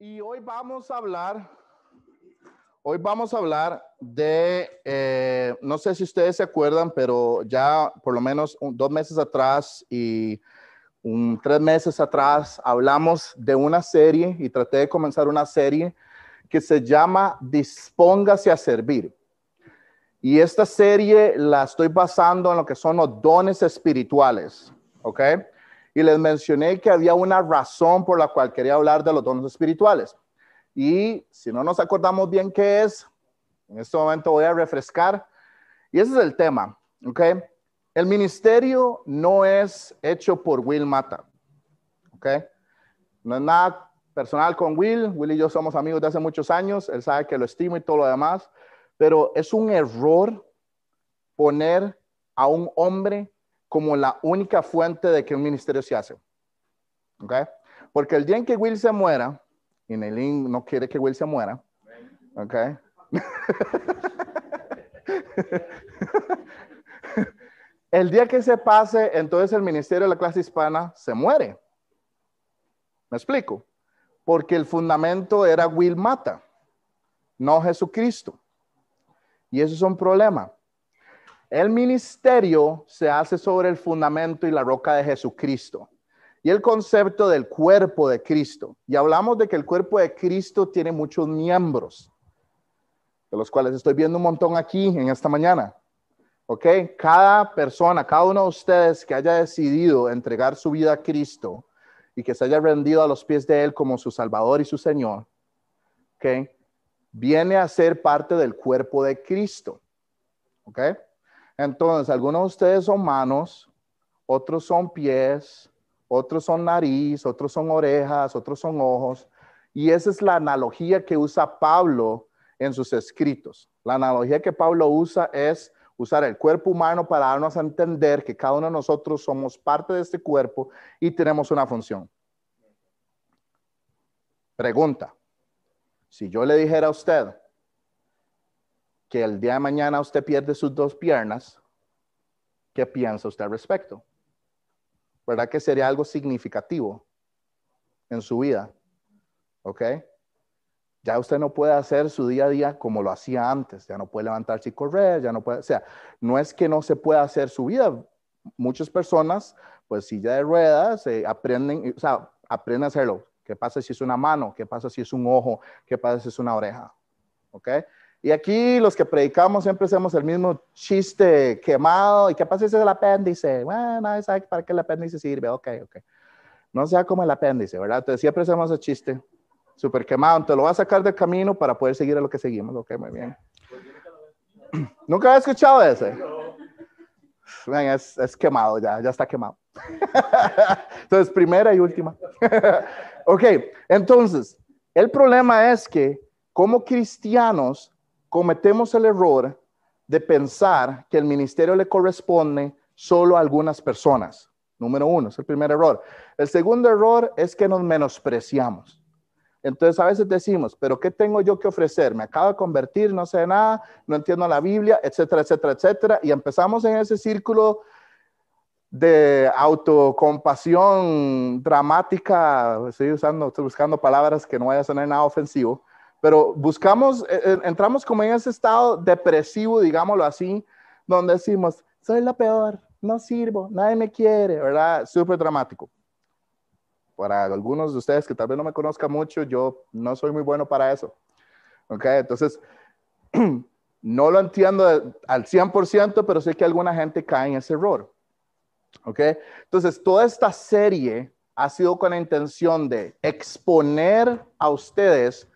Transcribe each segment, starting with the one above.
Y hoy vamos a hablar, hoy vamos a hablar de, eh, no sé si ustedes se acuerdan, pero ya por lo menos dos meses atrás y tres meses atrás hablamos de una serie y traté de comenzar una serie que se llama Dispóngase a servir. Y esta serie la estoy basando en lo que son los dones espirituales, ¿ok? Y les mencioné que había una razón por la cual quería hablar de los dones espirituales. Y si no nos acordamos bien qué es, en este momento voy a refrescar. Y ese es el tema, ¿ok? El ministerio no es hecho por Will Mata, ¿ok? No es nada personal con Will. Will y yo somos amigos de hace muchos años. Él sabe que lo estimo y todo lo demás. Pero es un error poner a un hombre como la única fuente de que un ministerio se hace. ¿Ok? Porque el día en que Will se muera, y Nelin no quiere que Will se muera, ¿ok? el día que se pase, entonces el ministerio de la clase hispana se muere. ¿Me explico? Porque el fundamento era Will Mata, no Jesucristo. Y eso es un problema. El ministerio se hace sobre el fundamento y la roca de Jesucristo y el concepto del cuerpo de Cristo. Y hablamos de que el cuerpo de Cristo tiene muchos miembros, de los cuales estoy viendo un montón aquí en esta mañana. ¿Ok? Cada persona, cada uno de ustedes que haya decidido entregar su vida a Cristo y que se haya rendido a los pies de Él como su Salvador y su Señor, ¿ok? Viene a ser parte del cuerpo de Cristo. ¿Ok? Entonces, algunos de ustedes son manos, otros son pies, otros son nariz, otros son orejas, otros son ojos. Y esa es la analogía que usa Pablo en sus escritos. La analogía que Pablo usa es usar el cuerpo humano para darnos a entender que cada uno de nosotros somos parte de este cuerpo y tenemos una función. Pregunta, si yo le dijera a usted, que el día de mañana usted pierde sus dos piernas, ¿qué piensa usted al respecto? ¿Verdad que sería algo significativo en su vida? ¿Ok? Ya usted no puede hacer su día a día como lo hacía antes, ya no puede levantarse y correr, ya no puede, o sea, no es que no se pueda hacer su vida. Muchas personas, pues silla de ruedas, eh, aprenden, o sea, aprenden a hacerlo. ¿Qué pasa si es una mano? ¿Qué pasa si es un ojo? ¿Qué pasa si es una oreja? ¿Ok? Y aquí los que predicamos siempre hacemos el mismo chiste quemado. ¿Y qué pasa si es el apéndice? Bueno, sabe para qué el apéndice sirve. Ok, ok. No sea como el apéndice, ¿verdad? Entonces siempre hacemos el chiste súper quemado. Te lo va a sacar del camino para poder seguir a lo que seguimos. Ok, muy bien. ¿Nunca había escuchado ese? Ven, es, es, quemado ya, ya está quemado. entonces, primera y última. ok, entonces, el problema es que como cristianos cometemos el error de pensar que el ministerio le corresponde solo a algunas personas. Número uno, es el primer error. El segundo error es que nos menospreciamos. Entonces a veces decimos, pero ¿qué tengo yo que ofrecer? Me acabo de convertir, no sé nada, no entiendo la Biblia, etcétera, etcétera, etcétera. Y empezamos en ese círculo de autocompasión dramática, estoy usando, estoy buscando palabras que no vayan a sonar nada ofensivo, pero buscamos, eh, eh, entramos como en ese estado depresivo, digámoslo así, donde decimos, soy la peor, no sirvo, nadie me quiere, ¿verdad? Súper dramático. Para algunos de ustedes que tal vez no me conozcan mucho, yo no soy muy bueno para eso. ¿Ok? Entonces, no lo entiendo al 100%, pero sé que alguna gente cae en ese error. ¿Ok? Entonces, toda esta serie ha sido con la intención de exponer a ustedes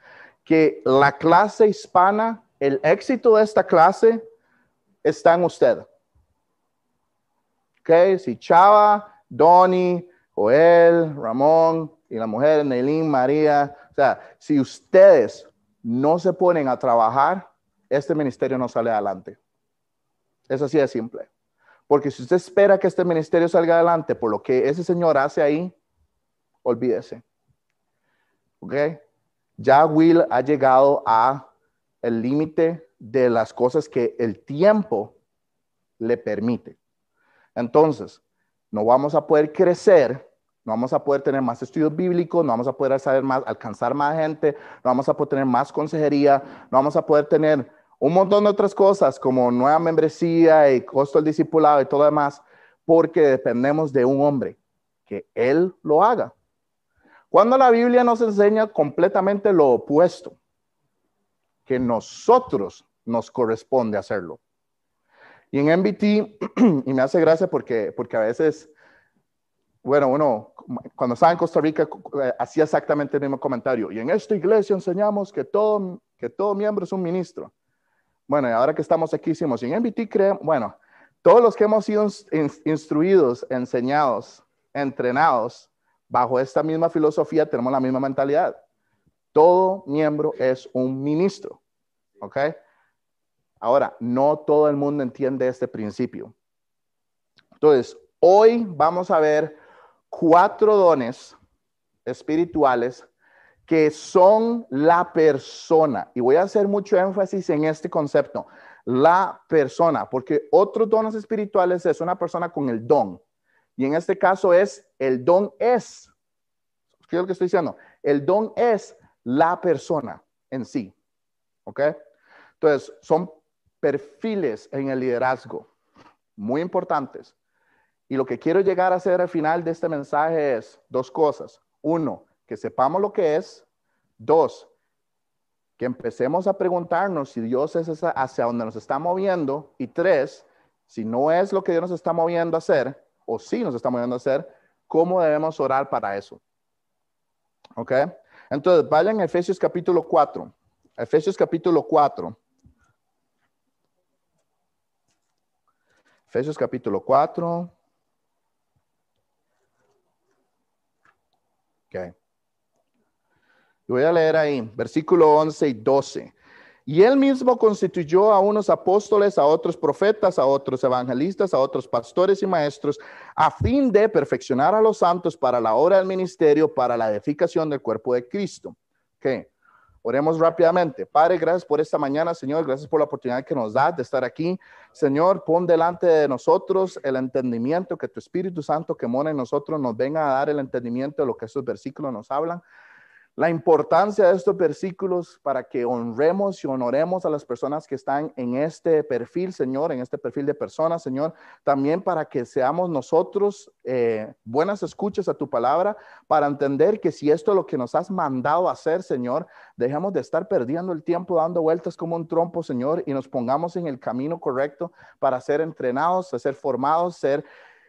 que la clase hispana, el éxito de esta clase está en usted. ¿Ok? Si Chava, Donny, Joel, Ramón y la mujer Nelín, María, o sea, si ustedes no se ponen a trabajar, este ministerio no sale adelante. Es así de simple. Porque si usted espera que este ministerio salga adelante por lo que ese señor hace ahí, olvídese. ¿Ok? Ya Will ha llegado a el límite de las cosas que el tiempo le permite. Entonces, no vamos a poder crecer no vamos a poder tener más estudios bíblicos, no vamos a poder saber más, alcanzar más gente, no vamos a poder tener más consejería, no vamos a poder tener un montón de otras cosas como nueva membresía y costo del discipulado y todo demás, porque dependemos de un hombre, que él lo haga. Cuando la Biblia nos enseña completamente lo opuesto, que nosotros nos corresponde hacerlo. Y en MBT, y me hace gracia porque, porque a veces, bueno, uno, cuando estaba en Costa Rica, eh, hacía exactamente el mismo comentario. Y en esta iglesia enseñamos que todo, que todo miembro es un ministro. Bueno, y ahora que estamos aquí, hicimos, y en MBT creemos, bueno, todos los que hemos sido instruidos, enseñados, entrenados bajo esta misma filosofía, tenemos la misma mentalidad. Todo miembro es un ministro. ¿Ok? Ahora, no todo el mundo entiende este principio. Entonces, hoy vamos a ver cuatro dones espirituales que son la persona. Y voy a hacer mucho énfasis en este concepto, la persona, porque otros dones espirituales es una persona con el don. Y en este caso es, el don es, ¿qué es lo que estoy diciendo? El don es la persona en sí. ¿Ok? Entonces, son perfiles en el liderazgo muy importantes. Y lo que quiero llegar a hacer al final de este mensaje es dos cosas. Uno, que sepamos lo que es. Dos, que empecemos a preguntarnos si Dios es hacia donde nos está moviendo. Y tres, si no es lo que Dios nos está moviendo a hacer, o si nos está moviendo a hacer, ¿cómo debemos orar para eso? ¿Ok? Entonces, vayan a Efesios capítulo 4. Efesios capítulo 4. Efesios capítulo 4. Okay. Voy a leer ahí, versículo 11 y 12. Y él mismo constituyó a unos apóstoles, a otros profetas, a otros evangelistas, a otros pastores y maestros, a fin de perfeccionar a los santos para la obra del ministerio, para la edificación del cuerpo de Cristo. Okay. Oremos rápidamente. Padre, gracias por esta mañana, Señor. Gracias por la oportunidad que nos da de estar aquí. Señor, pon delante de nosotros el entendimiento que tu Espíritu Santo que mora en nosotros nos venga a dar el entendimiento de lo que estos versículos nos hablan la importancia de estos versículos para que honremos y honoremos a las personas que están en este perfil, Señor, en este perfil de personas, Señor, también para que seamos nosotros eh, buenas escuchas a tu palabra, para entender que si esto es lo que nos has mandado hacer, Señor, dejemos de estar perdiendo el tiempo dando vueltas como un trompo, Señor, y nos pongamos en el camino correcto para ser entrenados, ser formados, ser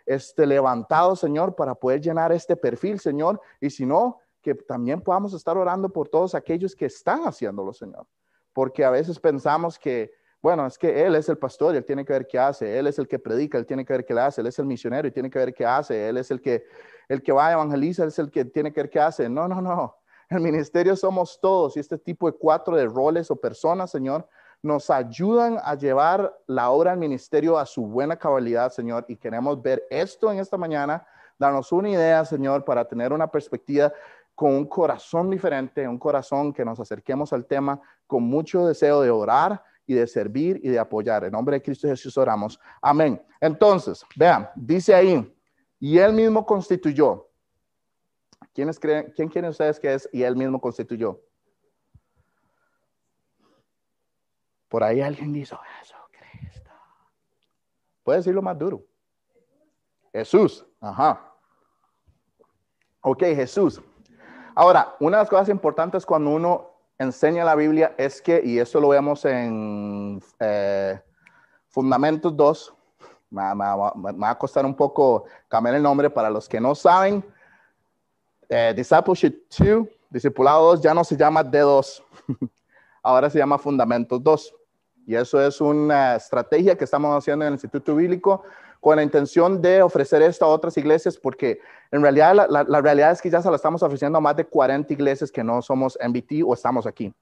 este, levantados, Señor, para poder llenar este perfil, Señor, y si no, que también podamos estar orando por todos aquellos que están haciéndolo, Señor. Porque a veces pensamos que, bueno, es que Él es el pastor y Él tiene que ver qué hace, Él es el que predica, Él tiene que ver qué hace, Él es el misionero y tiene que ver qué hace, Él es el que, el que va a evangelizar, es el que tiene que ver qué hace. No, no, no. El ministerio somos todos y este tipo de cuatro de roles o personas, Señor, nos ayudan a llevar la obra del ministerio a su buena cabalidad, Señor. Y queremos ver esto en esta mañana, darnos una idea, Señor, para tener una perspectiva con un corazón diferente, un corazón que nos acerquemos al tema con mucho deseo de orar y de servir y de apoyar. En nombre de Cristo Jesús oramos. Amén. Entonces, vean, dice ahí, y él mismo constituyó. ¿Quiénes creen, ¿Quién creen ustedes que es y él mismo constituyó? Por ahí alguien dice, Jesucristo. Puede decirlo más duro. Jesús. Ajá. Ok, Jesús. Ahora, una de las cosas importantes cuando uno enseña la Biblia es que, y eso lo vemos en eh, Fundamentos 2, me, va a costar un poco cambiar el nombre para los que no saben. Eh, Discipleship 2, Discipulado 2 ya no se llama D2, ahora se llama Fundamentos 2. Y eso es una estrategia que estamos haciendo en el Instituto Bíblico con la intención de ofrecer esto a otras iglesias, porque en realidad la, realidad es que ya se lo estamos ofreciendo a más de 40 iglesias que no somos MBT o estamos aquí,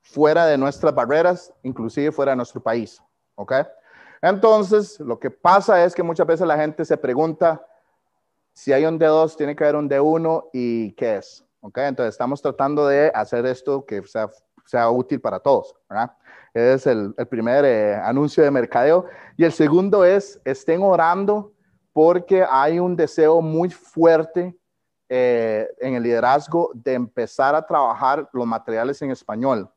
fuera de nuestras barreras, inclusive fuera de nuestro país. ¿Ok? Entonces, lo que pasa es que muchas veces la gente se pregunta si hay un D2, tiene que haber un D1 y qué es. ¿Ok? Entonces, estamos tratando de hacer esto que sea, sea útil para todos. ¿verdad? Es el, primer eh, anuncio de mercadeo. Y el segundo es, estén orando porque hay un deseo muy fuerte eh, en el liderazgo de empezar a trabajar los materiales en español.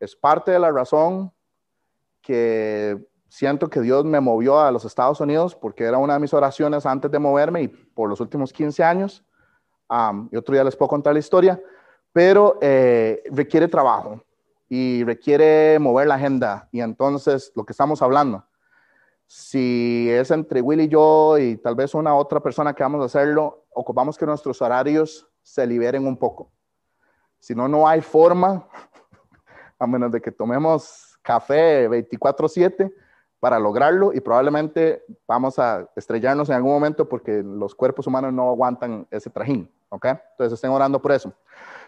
Es parte de la razón que siento que Dios me movió a los Estados Unidos porque era una de mis oraciones antes de moverme y por los últimos 15 años. y otro día les puedo contar la historia, pero eh, requiere trabajo y requiere mover la agenda. Y entonces, lo que estamos hablando, si es entre Will y yo y tal vez una otra persona que vamos a hacerlo, ocupamos que nuestros horarios se liberen un poco. Si no, no hay forma, a menos de que tomemos café 24/7 para lograrlo y probablemente vamos a estrellarnos en algún momento porque los cuerpos humanos no aguantan ese trajín, ¿ok? Entonces estén orando por eso.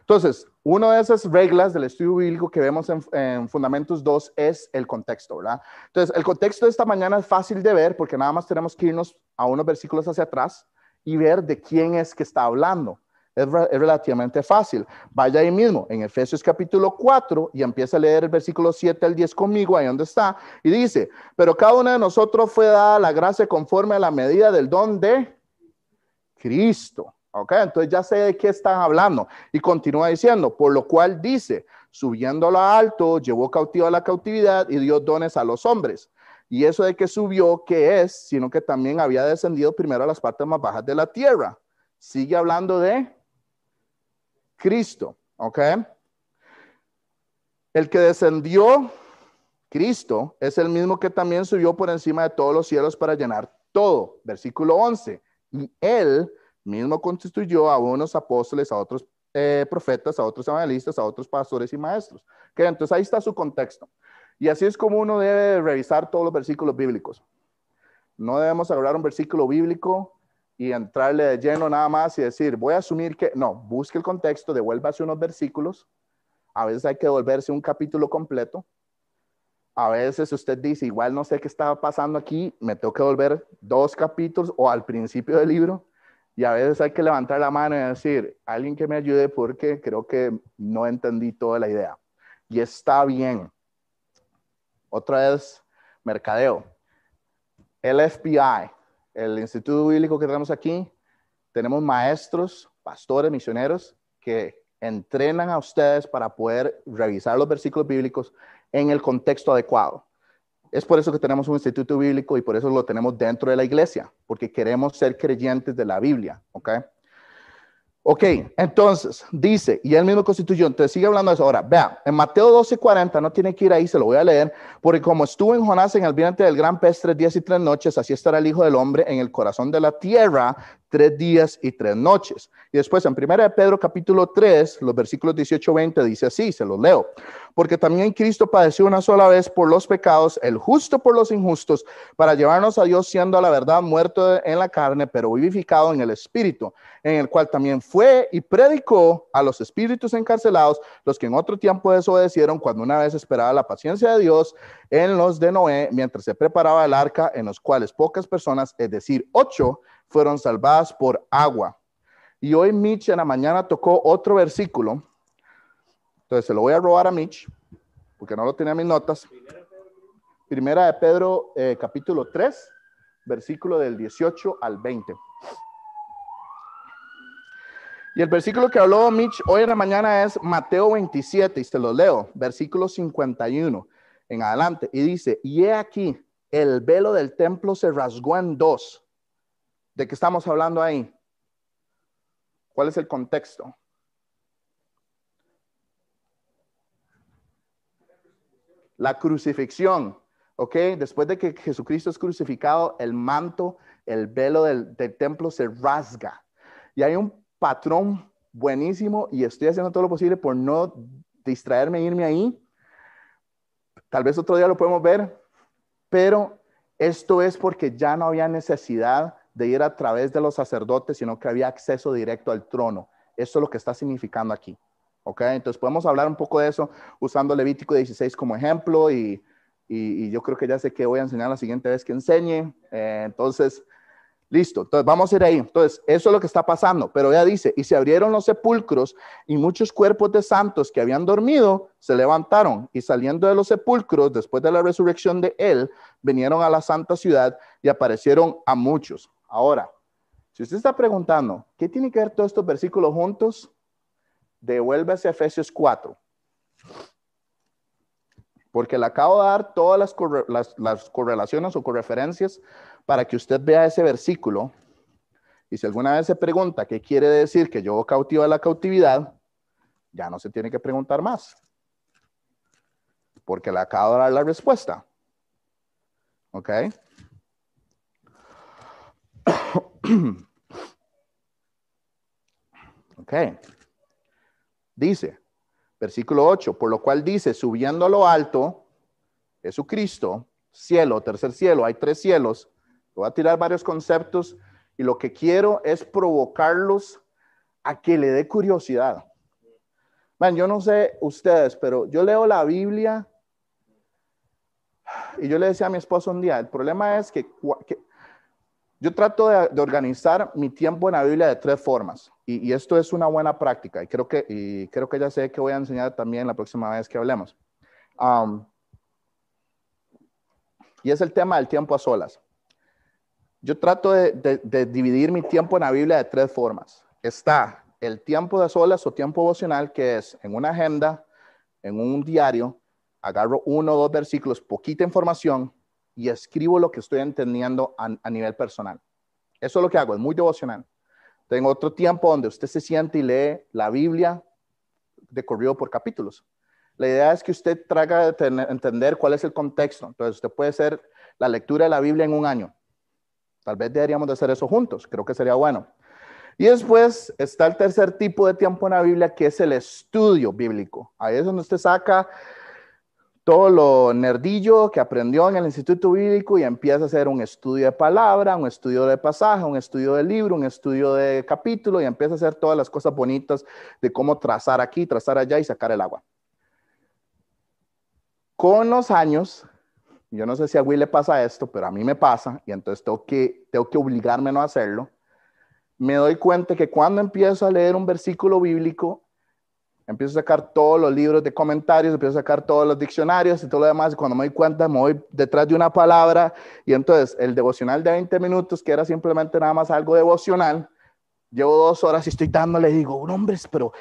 Entonces, una de esas reglas del estudio bíblico que vemos en, Fundamentos 2 es el contexto, ¿verdad? Entonces, el contexto de esta mañana es fácil de ver porque nada más tenemos que irnos a unos versículos hacia atrás y ver de quién es que está hablando. Es, relativamente fácil. Vaya ahí mismo, en Efesios capítulo 4, y empieza a leer el versículo 7 al 10 conmigo, ahí donde está, y dice, pero cada uno de nosotros fue dada la gracia conforme a la medida del don de Cristo. Ok, entonces ya sé de qué están hablando. Y continúa diciendo, por lo cual dice, subiendo a alto, llevó cautiva la cautividad y dio dones a los hombres. Y eso de que subió, ¿qué es? Sino que también había descendido primero a las partes más bajas de la tierra. Sigue hablando de Cristo, ¿ok? El que descendió, Cristo, es el mismo que también subió por encima de todos los cielos para llenar todo. Versículo 11. Y él mismo constituyó a unos apóstoles, a otros eh, profetas, a otros evangelistas, a otros pastores y maestros. ¿Okay? Entonces ahí está su contexto. Y así es como uno debe revisar todos los versículos bíblicos. No debemos agarrar un versículo bíblico y entrarle de lleno nada más y decir, voy a asumir que, no, busque el contexto, devuélvase unos versículos. A veces hay que devolverse un capítulo completo. A veces usted dice, igual no sé qué estaba pasando aquí, me tengo que volver dos capítulos o al principio del libro. Y a veces hay que levantar la mano y decir, alguien que me ayude porque creo que no entendí toda la idea. Y está bien. Otra vez, mercadeo. El FBI, el Instituto Bíblico que tenemos aquí, tenemos maestros, pastores, misioneros que entrenan a ustedes para poder revisar los versículos bíblicos en el contexto adecuado. Es por eso que tenemos un instituto bíblico y por eso lo tenemos dentro de la iglesia, porque queremos ser creyentes de la Biblia, ¿ok? Ok, entonces dice, y él mismo constituyó, entonces sigue hablando de eso. Ahora, vea, en Mateo 12:40, no tiene que ir ahí, se lo voy a leer, porque como estuvo en Jonás en el vientre del gran pez tres días y tres noches, así estará el Hijo del Hombre en el corazón de la tierra tres días y tres noches. Y después en 1 de Pedro capítulo 3, los versículos 18-20 dice así, se los leo. Porque también Cristo padeció una sola vez por los pecados, el justo por los injustos, para llevarnos a Dios siendo a la verdad muerto en la carne, pero vivificado en el Espíritu, en el cual también fue y predicó a los espíritus encarcelados, los que en otro tiempo desobedecieron cuando una vez esperaba la paciencia de Dios en los de Noé, mientras se preparaba el arca, en los cuales pocas personas, es decir, ocho, fueron salvadas por agua. Y hoy Mitch en la mañana tocó otro versículo. Entonces se lo voy a robar a Mitch, porque no lo tenía en mis notas. Primera de Pedro, eh, capítulo 3, versículo del 18 al 20. Y el versículo que habló Mitch hoy en la mañana es Mateo 27, y se lo leo, versículo 51 en adelante. Y dice, y he aquí, el velo del templo se rasgó en dos ¿De qué estamos hablando ahí? ¿Cuál es el contexto? La crucifixión, ¿ok? Después de que Jesucristo es crucificado, el manto, el velo del, templo se rasga. Y hay un patrón buenísimo y estoy haciendo todo lo posible por no distraerme e irme ahí. Tal vez otro día lo podemos ver, pero esto es porque ya no había necesidad de ir a través de los sacerdotes, sino que había acceso directo al trono. Eso es lo que está significando aquí. ¿Ok? Entonces podemos hablar un poco de eso usando Levítico 16 como ejemplo y, yo creo que ya sé que voy a enseñar la siguiente vez que enseñe. Eh, entonces, listo. Entonces vamos a ir ahí. Entonces, eso es lo que está pasando. Pero ya dice, y se abrieron los sepulcros y muchos cuerpos de santos que habían dormido se levantaron y saliendo de los sepulcros después de la resurrección de él, vinieron a la santa ciudad y aparecieron a muchos. Ahora, Si usted está preguntando, ¿qué tiene que ver todos estos versículos juntos? Devuélvase a Efesios 4. Porque le acabo de dar todas las, las correlaciones o correferencias para que usted vea ese versículo. Y si alguna vez se pregunta qué quiere decir que yo cautivo a la cautividad, ya no se tiene que preguntar más. Porque le acabo de dar la respuesta. ¿Ok? ok. Dice, versículo 8, por lo cual dice, subiendo a lo alto, Jesucristo, cielo, tercer cielo, hay tres cielos. Voy a tirar varios conceptos y lo que quiero es provocarlos a que le dé curiosidad. Man, yo no sé ustedes, pero yo leo la Biblia y yo le decía a mi esposo un día, el problema es que, yo trato de, organizar mi tiempo en la Biblia de tres formas y, esto es una buena práctica y creo que, creo que ya sé que voy a enseñar también la próxima vez que hablemos. Y es el tema del tiempo a solas. Yo trato de, dividir mi tiempo en la Biblia de tres formas. Está el tiempo de solas o tiempo vocacional, que es en una agenda, en un diario, agarro uno o dos versículos, poquita información y escribo lo que estoy entendiendo a, nivel personal. Eso es lo que hago, es muy devocional. Tengo otro tiempo donde usted se siente y lee la Biblia de corrido por capítulos. La idea es que usted traiga de entender cuál es el contexto. Entonces, usted puede hacer la lectura de la Biblia en un año. Tal vez deberíamos de hacer eso juntos. Creo que sería bueno. Y después está el tercer tipo de tiempo en la Biblia, que es el estudio bíblico. Ahí es donde usted saca todo lo nerdillo que aprendió en el Instituto Bíblico y empieza a hacer un estudio de palabra, un estudio de pasaje, un estudio de libro, un estudio de capítulo y empieza a hacer todas las cosas bonitas de cómo trazar aquí, trazar allá y sacar el agua. Con los años, yo no sé si a Will le pasa esto, pero a mí me pasa y entonces tengo que, tengo que obligarme a no hacerlo. Me doy cuenta que cuando empiezo a leer un versículo bíblico, empiezo a sacar todos los libros de comentarios, empiezo a sacar todos los diccionarios y todo lo demás. Y cuando me doy cuenta, me voy detrás de una palabra. Y entonces el devocional de 20 minutos, que era simplemente nada más algo devocional, llevo dos horas y estoy dándole digo, hombres, pero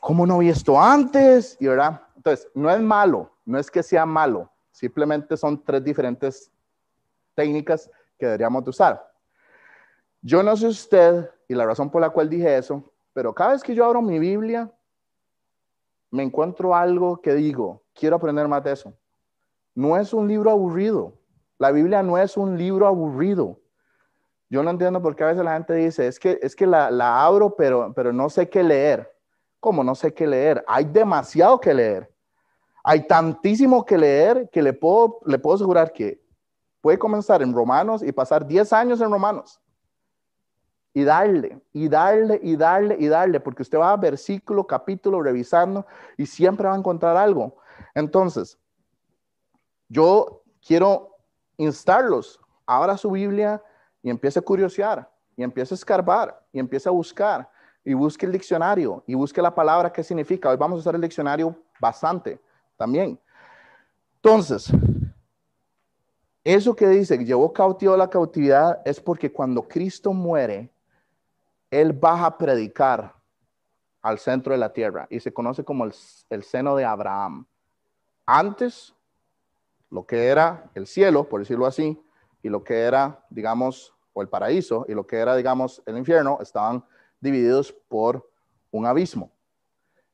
¿cómo no vi esto antes? Y verdad, entonces no es malo, no es que sea malo, simplemente son tres diferentes técnicas que deberíamos de usar. Yo no sé usted, y la razón por la cual dije eso, pero cada vez que yo abro mi Biblia, me encuentro algo que digo, quiero aprender más de eso. No es un libro aburrido. La Biblia no es un libro aburrido. Yo no entiendo por qué a veces la gente dice, es que, es que la, la abro, pero, pero no sé qué leer. ¿Cómo no sé qué leer? Hay demasiado que leer. Hay tantísimo que leer que le puedo, le puedo asegurar que puede comenzar en Romanos y pasar 10 años en Romanos y darle, y darle, y darle, y darle, porque usted va a versículo, capítulo, revisando y siempre va a encontrar algo. Entonces, yo quiero instarlos. Abra su Biblia y empiece a curiosear, y empiece a escarbar, y empiece a buscar, y busque el diccionario, y busque la palabra que significa. Hoy vamos a usar el diccionario bastante también. Entonces, eso que dice llevó cautivo a la cautividad es porque cuando Cristo muere, él baja a predicar al centro de la tierra y se conoce como el, seno de Abraham. Antes, lo que era el cielo, por decirlo así, y lo que era, digamos, o el paraíso, y lo que era, digamos, el infierno, estaban divididos por un abismo.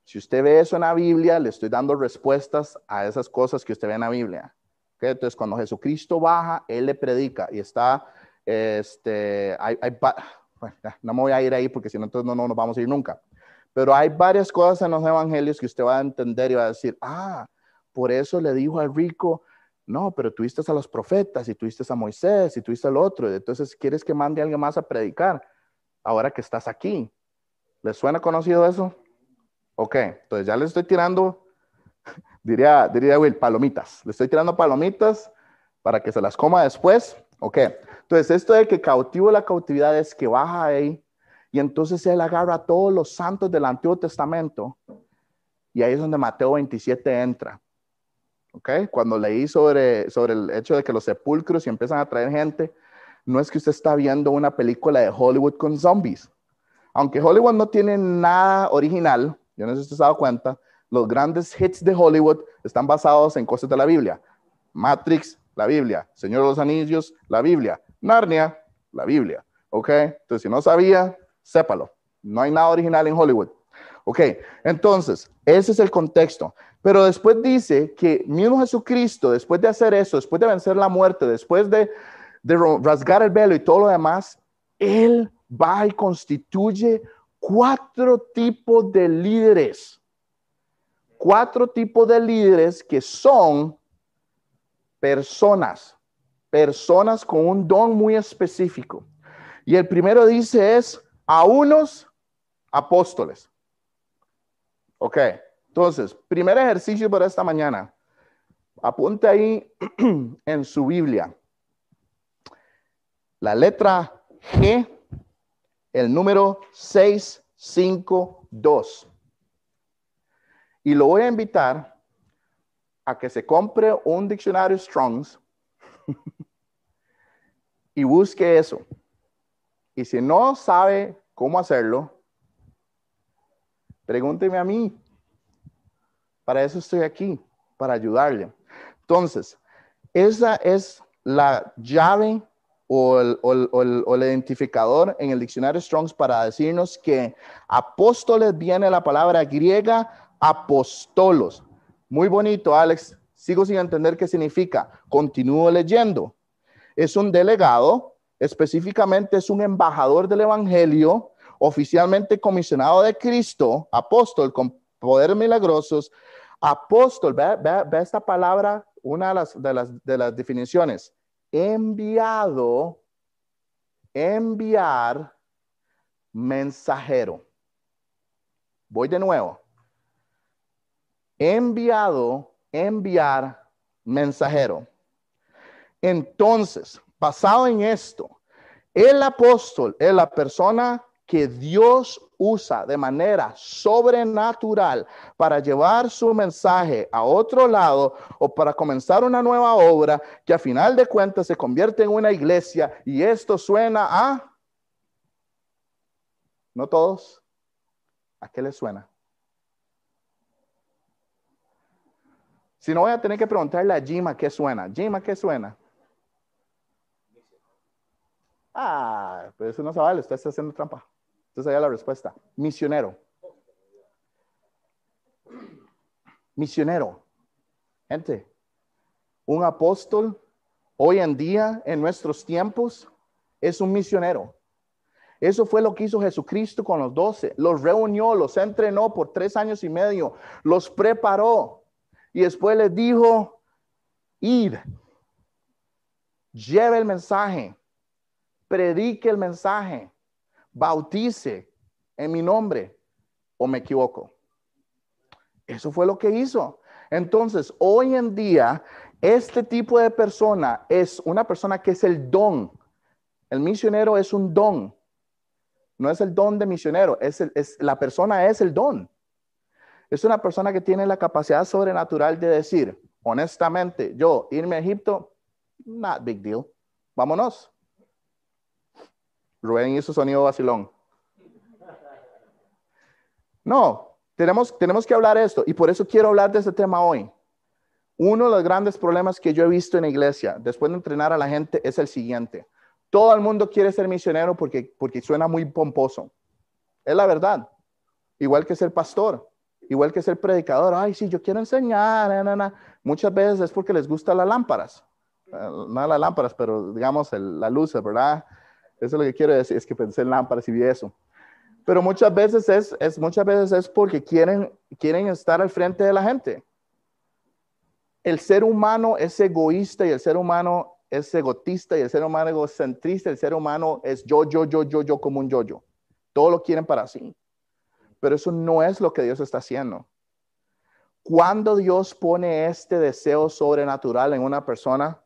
Si usted ve eso en la Biblia, le estoy dando respuestas a esas cosas que usted ve en la Biblia. Entonces, cuando Jesucristo baja, Él le predica y está, este, hay, hay, no me voy a ir ahí porque si no, entonces no, no nos vamos a ir nunca. Pero hay varias cosas en los evangelios que usted va a entender y va a decir, ah, por eso le dijo al rico, no, pero tuviste a los profetas y tuviste a Moisés y tuviste al otro. Entonces, ¿quieres que mande a alguien más a predicar ahora que estás aquí? ¿Les suena conocido eso? Ok, entonces ya le estoy tirando, diría, diría Will, palomitas. Le estoy tirando palomitas para que se las coma después. Ok, entonces esto de que cautivo la cautividad es que baja ahí y entonces él agarra a todos los santos del Antiguo Testamento y ahí es donde Mateo 27 entra. Ok, cuando leí sobre, sobre el hecho de que los sepulcros y empiezan a traer gente, no es que usted está viendo una película de Hollywood con zombies. Aunque Hollywood no tiene nada original, yo no sé si usted se ha dado cuenta, los grandes hits de Hollywood están basados en cosas de la Biblia. Matrix, la Biblia. Señor de los Anillos, la Biblia. Narnia, la Biblia. ¿Ok? Entonces, si no sabía, sépalo. No hay nada original en Hollywood. ¿Ok? Entonces, ese es el contexto. Pero después dice que mismo Jesucristo, después de hacer eso, después de vencer la muerte, después de, de rasgar el velo y todo lo demás, Él va y constituye cuatro tipos de líderes. Cuatro tipos de líderes que son personas, personas con un don muy específico. Y el primero dice es a unos apóstoles. Ok, entonces, primer ejercicio para esta mañana. Apunte ahí en su Biblia. La letra G, el número 652. Y lo voy a invitar a que se compre un diccionario Strongs y busque eso. Y si no sabe cómo hacerlo, pregúnteme a mí. Para eso estoy aquí, para ayudarle. Entonces, esa es la llave o el, identificador en el diccionario Strongs para decirnos que apóstoles viene la palabra griega apostolos. Muy bonito, Alex. Sigo sin entender qué significa. Continúo leyendo. Es un delegado, específicamente es un embajador del Evangelio, oficialmente comisionado de Cristo, apóstol con poderes milagrosos. Apóstol, ve, ve, esta palabra, una de las, de, las, de las definiciones. Enviado, enviar, mensajero. Voy de nuevo enviado, enviar mensajero. Entonces, basado en esto, el apóstol es la persona que Dios usa de manera sobrenatural para llevar su mensaje a otro lado o para comenzar una nueva obra que a final de cuentas se convierte en una iglesia y esto suena a... ¿No todos? ¿A qué le suena? Si no, voy a tener que preguntarle a Jima qué suena. Jima, ¿qué suena? Ah, pero eso no se vale, usted está haciendo trampa. Entonces ahí la respuesta. Misionero. Misionero. Gente, un apóstol hoy en día, en nuestros tiempos, es un misionero. Eso fue lo que hizo Jesucristo con los doce. Los reunió, los entrenó por tres años y medio, los preparó. Y después les dijo, id, lleve el mensaje, predique el mensaje, bautice en mi nombre, o me equivoco. Eso fue lo que hizo. Entonces, hoy en día, este tipo de persona es una persona que es el don. El misionero es un don. No es el don de misionero, es, es la persona es el don. Es una persona que tiene la capacidad sobrenatural de decir, honestamente, yo irme a Egipto, not big deal. Vámonos. Rubén hizo sonido vacilón. No, tenemos, tenemos que hablar esto y por eso quiero hablar de este tema hoy. Uno de los grandes problemas que yo he visto en la iglesia, después de entrenar a la gente, es el siguiente. Todo el mundo quiere ser misionero porque, porque suena muy pomposo. Es la verdad. Igual que ser pastor igual que ser predicador, ay, sí, yo quiero enseñar, muchas veces es porque les gustan las lámparas, eh, no las lámparas, pero digamos la luz, ¿verdad? Eso es lo que quiero decir, es que pensé en lámparas y vi eso. Pero muchas veces es, es, muchas veces es porque quieren, quieren estar al frente de la gente. El ser humano es egoísta y el ser humano es egotista y el ser humano es egocentrista, el ser humano es yo, yo, yo, yo, yo como un yo, yo. Todo lo quieren para sí. Pero eso no es lo que Dios está haciendo. Cuando Dios pone este deseo sobrenatural en una persona,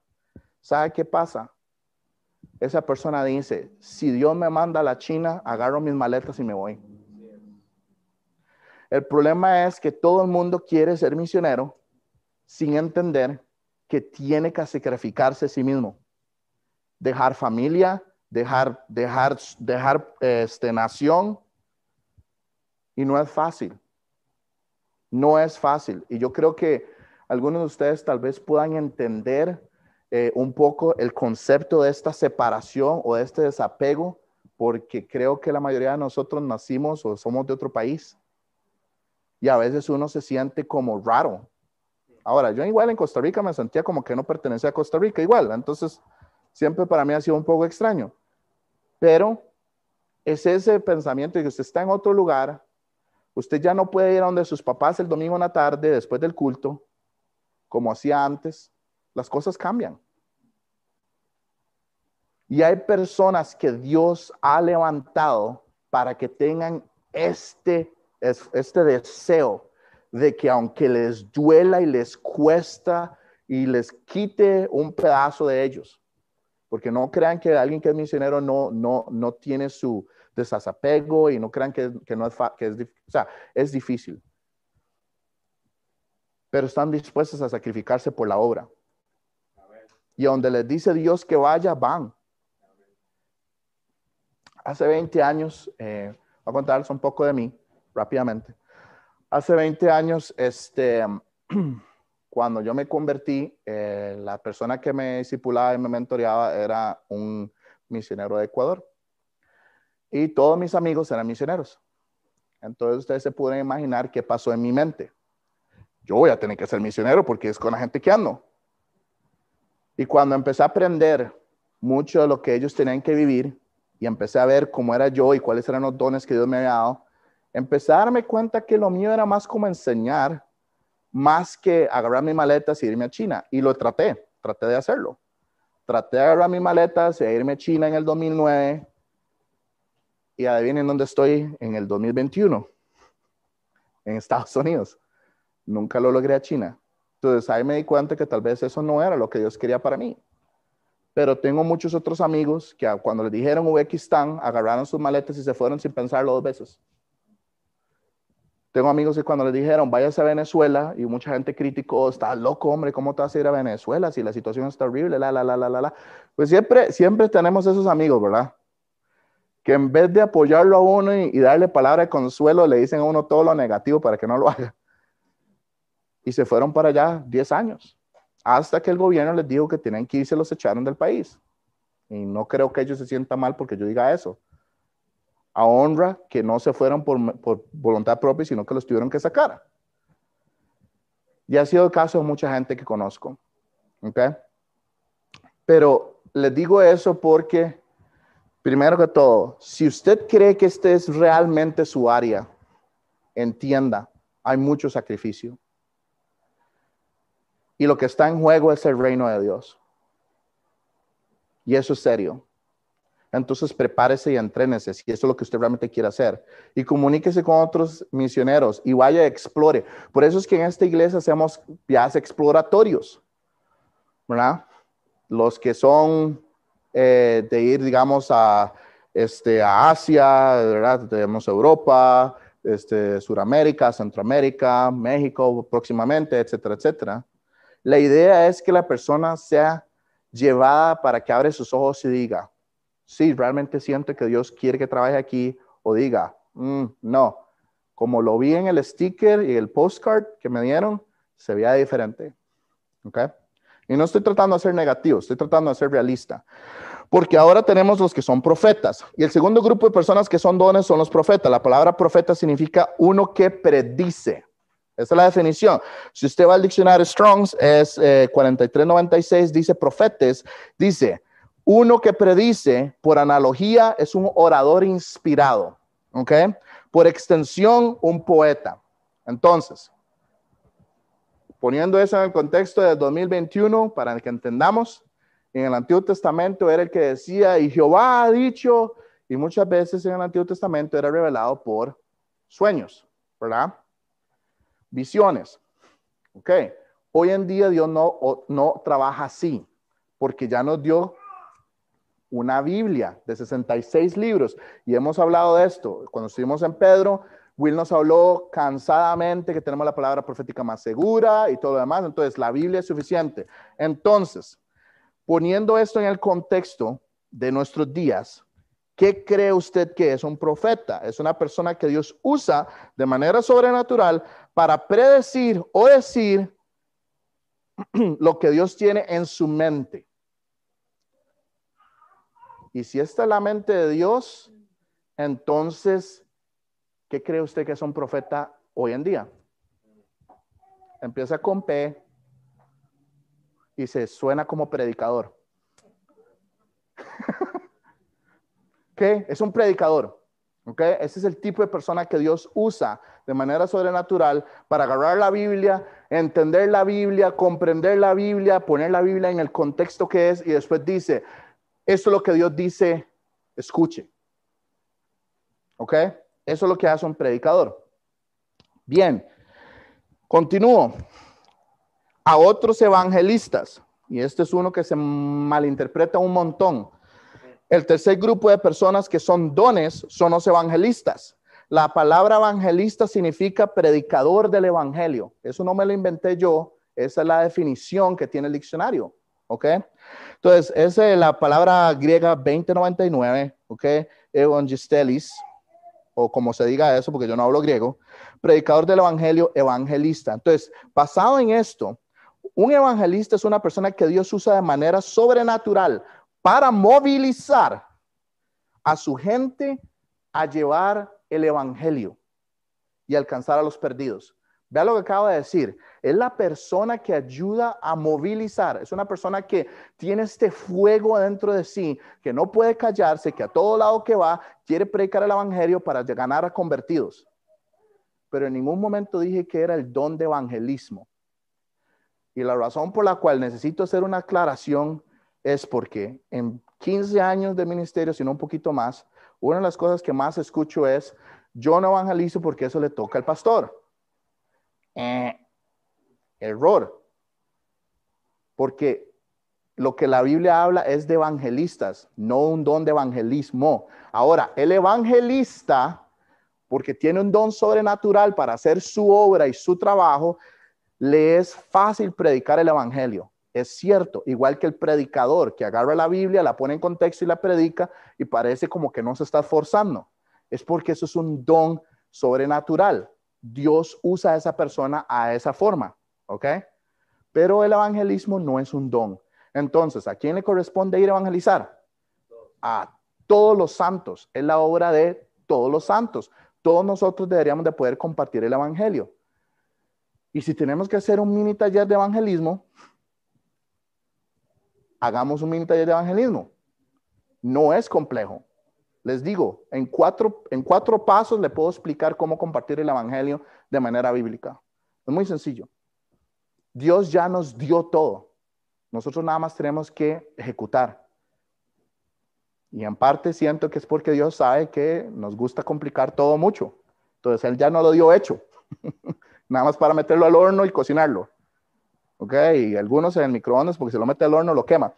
¿sabe qué pasa? Esa persona dice, si Dios me manda a la China, agarro mis maletas y me voy. El problema es que todo el mundo quiere ser misionero sin entender que tiene que sacrificarse a sí mismo. dejar familia, dejar, dejar, dejar este, nación. Y no es fácil. No es fácil. Y yo creo que algunos de ustedes tal vez puedan entender eh, un poco el concepto de esta separación o de este desapego, porque creo que la mayoría de nosotros nacimos o somos de otro país. Y a veces uno se siente como raro. Ahora, yo igual en Costa Rica me sentía como que no pertenecía a Costa Rica igual. Entonces, siempre para mí ha sido un poco extraño. Pero es ese pensamiento de que usted está en otro lugar, usted ya no puede ir a donde sus papás el domingo en la tarde, después del culto, como hacía antes, las cosas cambian. Y hay personas que Dios ha levantado para que tengan este, este deseo de que aunque les duela y les cuesta y les quite un pedazo de ellos, porque no crean que alguien que es misionero no, no, no tiene su desapego y no crean que, no es, que es, o sea, es difícil pero están dispuestos a sacrificarse por la obra. Y donde les dice Dios que vaya, van. Hace 20 años, eh, voy a contarles un poco de mí rápidamente. Hace 20 años, este, cuando yo me convertí, eh, la persona que me discipulaba y me mentoreaba era un misionero de Ecuador. Y todos mis amigos eran misioneros. Entonces ustedes se pueden imaginar qué pasó en mi mente yo voy a tener que ser misionero porque es con la gente que ando. Y cuando empecé a aprender mucho de lo que ellos tenían que vivir y empecé a ver cómo era yo y cuáles eran los dones que Dios me había dado, empecé a darme cuenta que lo mío era más como enseñar, más que agarrar mis maletas y irme a China. Y lo traté, traté de hacerlo. Traté de agarrar mis maletas e irme a China en el 2009 y adivinen dónde estoy en el 2021, en Estados Unidos. Nunca lo logré a China. Entonces ahí me di cuenta que tal vez eso no era lo que Dios quería para mí. Pero tengo muchos otros amigos que cuando les dijeron Uzbekistán, agarraron sus maletas y se fueron sin pensarlo dos veces. Tengo amigos que cuando les dijeron, váyase a Venezuela, y mucha gente criticó, está loco, hombre, ¿cómo te vas a ir a Venezuela si la situación está horrible? La, la, la, la, la, la. Pues siempre, siempre tenemos esos amigos, ¿verdad? Que en vez de apoyarlo a uno y, y darle palabra de consuelo, le dicen a uno todo lo negativo para que no lo haga y se fueron para allá 10 años, hasta que el gobierno les dijo que tenían que irse, los echaron del país. Y no creo que ellos se sientan mal porque yo diga eso. A honra que no se fueron por, voluntad propia, sino que los tuvieron que sacar. Y ha sido el caso de mucha gente que conozco. ¿Ok? Pero les digo eso porque, primero que todo, si usted cree que este es realmente su área, entienda, hay mucho sacrificio. Y lo que está en juego es el reino de Dios. Y eso es serio. Entonces prepárese y entrénese si eso es lo que usted realmente quiere hacer. Y comuníquese con otros misioneros y vaya, explore. Por eso es que en esta iglesia hacemos viajes exploratorios. ¿Verdad? Los que son eh, de ir, digamos, a, este, a Asia, ¿verdad? Tenemos Europa, este, Suramérica, Centroamérica, México próximamente, etcétera, etcétera. La idea es que la persona sea llevada para que abre sus ojos y diga, sí, realmente siento que Dios quiere que trabaje aquí, o diga, mm, no, como lo vi en el sticker y el postcard que me dieron, se veía diferente. ¿Ok? Y no estoy tratando de ser negativo, estoy tratando de ser realista. Porque ahora tenemos los que son profetas. Y el segundo grupo de personas que son dones son los profetas. La palabra profeta significa uno que predice. Esa es la definición. Si usted va al diccionario Strongs, es 4396, eh, dice profetes, dice, uno que predice, por analogía, es un orador inspirado, ¿ok? Por extensión, un poeta. Entonces, poniendo eso en el contexto del 2021, para que entendamos, en el Antiguo Testamento era el que decía, y Jehová ha dicho, y muchas veces en el Antiguo Testamento era revelado por sueños, ¿verdad? Visiones. Ok. Hoy en día Dios no, no trabaja así, porque ya nos dio una Biblia de 66 libros. Y hemos hablado de esto. Cuando estuvimos en Pedro, Will nos habló cansadamente que tenemos la palabra profética más segura y todo lo demás. Entonces, la Biblia es suficiente. Entonces, poniendo esto en el contexto de nuestros días, ¿qué cree usted que es un profeta? Es una persona que Dios usa de manera sobrenatural para predecir o decir lo que Dios tiene en su mente. Y si esta es la mente de Dios, entonces, ¿qué cree usted que es un profeta hoy en día? Empieza con P y se suena como predicador. ¿Qué? Es un predicador. ¿Ok? Ese es el tipo de persona que Dios usa de manera sobrenatural para agarrar la Biblia, entender la Biblia, comprender la Biblia, poner la Biblia en el contexto que es y después dice, esto es lo que Dios dice, escuche. ¿Ok? Eso es lo que hace un predicador. Bien, continúo. A otros evangelistas, y este es uno que se malinterpreta un montón. El tercer grupo de personas que son dones son los evangelistas. La palabra evangelista significa predicador del evangelio. Eso no me lo inventé yo, esa es la definición que tiene el diccionario. ¿Ok? Entonces, es la palabra griega 2099, ¿ok? Evangelistelis, o como se diga eso, porque yo no hablo griego, predicador del evangelio, evangelista. Entonces, basado en esto, un evangelista es una persona que Dios usa de manera sobrenatural para movilizar a su gente a llevar el evangelio y alcanzar a los perdidos. Vea lo que acabo de decir. Es la persona que ayuda a movilizar. Es una persona que tiene este fuego dentro de sí, que no puede callarse, que a todo lado que va quiere predicar el evangelio para ganar a convertidos. Pero en ningún momento dije que era el don de evangelismo. Y la razón por la cual necesito hacer una aclaración es porque en 15 años de ministerio, si no un poquito más, una de las cosas que más escucho es, yo no evangelizo porque eso le toca al pastor. Eh, error. Porque lo que la Biblia habla es de evangelistas, no un don de evangelismo. Ahora, el evangelista, porque tiene un don sobrenatural para hacer su obra y su trabajo, le es fácil predicar el evangelio. Es cierto, igual que el predicador que agarra la Biblia, la pone en contexto y la predica y parece como que no se está esforzando. Es porque eso es un don sobrenatural. Dios usa a esa persona a esa forma, ¿ok? Pero el evangelismo no es un don. Entonces, ¿a quién le corresponde ir a evangelizar? A todos los santos. Es la obra de todos los santos. Todos nosotros deberíamos de poder compartir el evangelio. Y si tenemos que hacer un mini taller de evangelismo, hagamos un mini taller de evangelismo. No es complejo. Les digo, en cuatro, en cuatro pasos le puedo explicar cómo compartir el Evangelio de manera bíblica. Es muy sencillo. Dios ya nos dio todo. Nosotros nada más tenemos que ejecutar. Y en parte siento que es porque Dios sabe que nos gusta complicar todo mucho. Entonces Él ya no lo dio hecho. nada más para meterlo al horno y cocinarlo. ¿Ok? Y algunos en el microondas porque si lo mete al horno lo quema.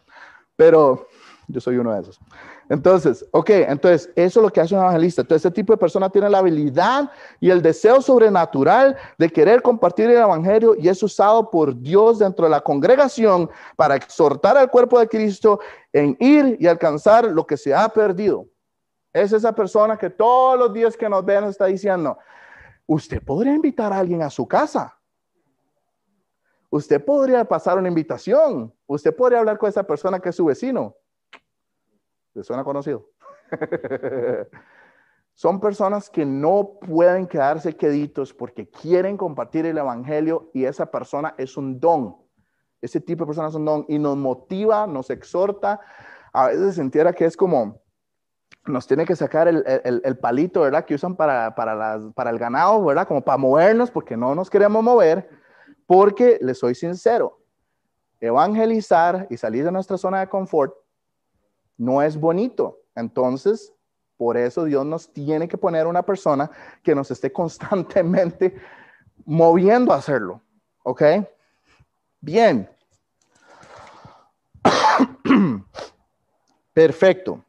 Pero yo soy uno de esos. Entonces, ok, entonces eso es lo que hace un evangelista. Entonces, este tipo de persona tiene la habilidad y el deseo sobrenatural de querer compartir el evangelio y es usado por Dios dentro de la congregación para exhortar al cuerpo de Cristo en ir y alcanzar lo que se ha perdido. Es esa persona que todos los días que nos ven está diciendo, usted podría invitar a alguien a su casa. Usted podría pasar una invitación. Usted podría hablar con esa persona que es su vecino ¿Le suena conocido? Son personas que no pueden quedarse queditos porque quieren compartir el Evangelio y esa persona es un don. Ese tipo de persona es un don y nos motiva, nos exhorta. A veces se entera que es como, nos tiene que sacar el, palito, ¿verdad? Que usan para, para, para el ganado, ¿verdad? Como para movernos porque no nos queremos mover. Porque, les soy sincero, evangelizar y salir de nuestra zona de confort no es bonito. Entonces, por eso Dios nos tiene que poner una persona que nos esté constantemente moviendo a hacerlo. ¿Ok? Bien. Perfecto.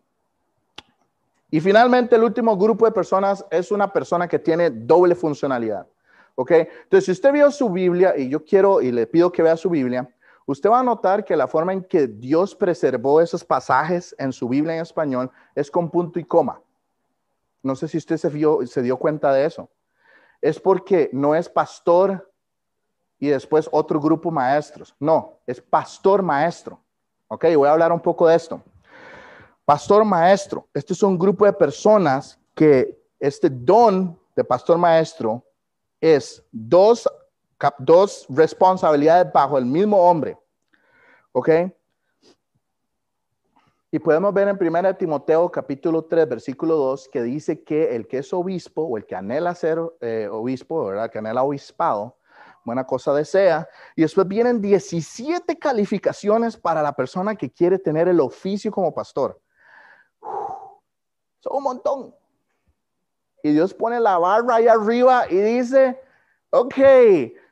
Y finalmente, el último grupo de personas es una persona que tiene doble funcionalidad. ¿Ok? Entonces, si usted vio su Biblia, y yo quiero y le pido que vea su Biblia, Usted va a notar que la forma en que Dios preservó esos pasajes en su Biblia en español es con punto y coma. No sé si usted se, se dio cuenta de eso. Es porque no es pastor y después otro grupo maestros. No, es pastor maestro. Ok, voy a hablar un poco de esto. Pastor maestro, este es un grupo de personas que este don de pastor maestro es dos, dos responsabilidades bajo el mismo hombre. ¿Ok? Y podemos ver en 1 Timoteo capítulo 3, versículo 2, que dice que el que es obispo o el que anhela ser eh, obispo, ¿verdad? Que anhela obispado, buena cosa desea. Y después vienen 17 calificaciones para la persona que quiere tener el oficio como pastor. son un montón. Y Dios pone la barra ahí arriba y dice, ok,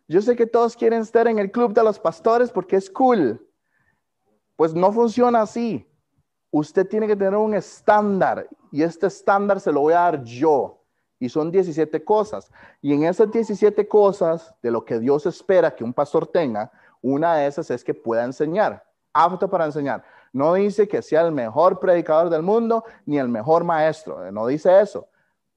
yo sé que todos quieren estar en el club de los pastores porque es cool. Pues no funciona así. Usted tiene que tener un estándar y este estándar se lo voy a dar yo. Y son 17 cosas. Y en esas 17 cosas de lo que Dios espera que un pastor tenga, una de esas es que pueda enseñar, apto para enseñar. No dice que sea el mejor predicador del mundo ni el mejor maestro. No dice eso.